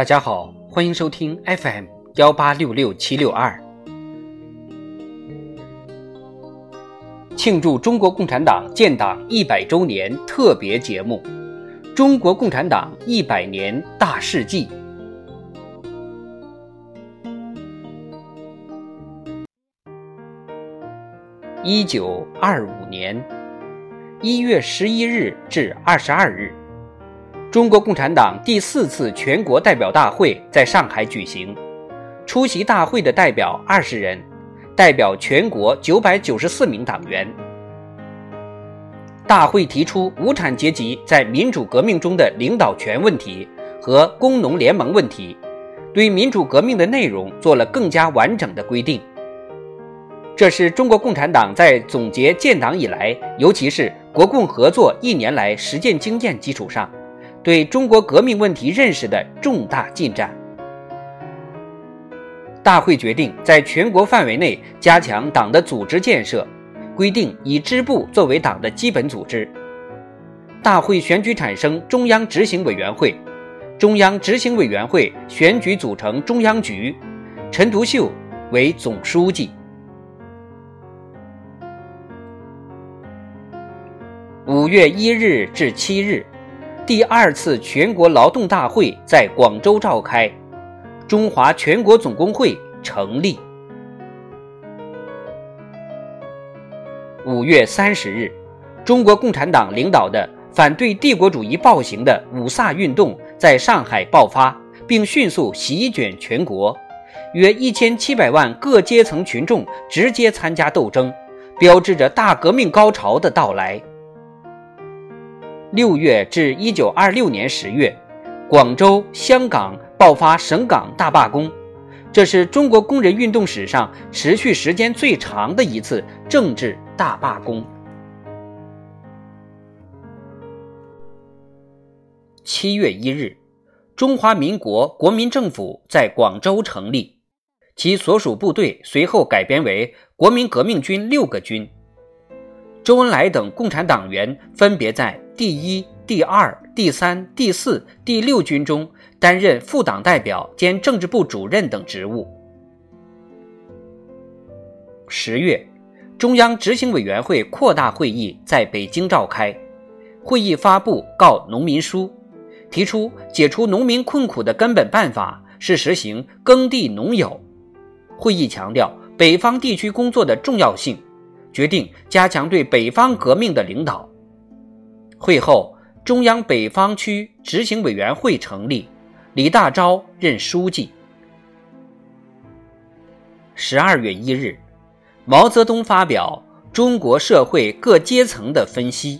大家好，欢迎收听 FM 幺八六六七六二，庆祝中国共产党建党一百周年特别节目《中国共产党一百年大事记》。一九二五年一月十一日至二十二日。中国共产党第四次全国代表大会在上海举行，出席大会的代表二十人，代表全国九百九十四名党员。大会提出无产阶级在民主革命中的领导权问题和工农联盟问题，对民主革命的内容做了更加完整的规定。这是中国共产党在总结建党以来，尤其是国共合作一年来实践经验基础上。对中国革命问题认识的重大进展。大会决定在全国范围内加强党的组织建设，规定以支部作为党的基本组织。大会选举产生中央执行委员会，中央执行委员会选举组成中央局，陈独秀为总书记。五月一日至七日。第二次全国劳动大会在广州召开，中华全国总工会成立。五月三十日，中国共产党领导的反对帝国主义暴行的五卅运动在上海爆发，并迅速席卷全国，约一千七百万各阶层群众直接参加斗争，标志着大革命高潮的到来。六月至一九二六年十月，广州、香港爆发省港大罢工，这是中国工人运动史上持续时间最长的一次政治大罢工。七月一日，中华民国国民政府在广州成立，其所属部队随后改编为国民革命军六个军。周恩来等共产党员分别在第一、第二、第三、第四、第六军中担任副党代表兼政治部主任等职务。十月，中央执行委员会扩大会议在北京召开，会议发布告农民书，提出解除农民困苦的根本办法是实行耕地农有。会议强调北方地区工作的重要性。决定加强对北方革命的领导。会后，中央北方区执行委员会成立，李大钊任书记。十二月一日，毛泽东发表《中国社会各阶层的分析》。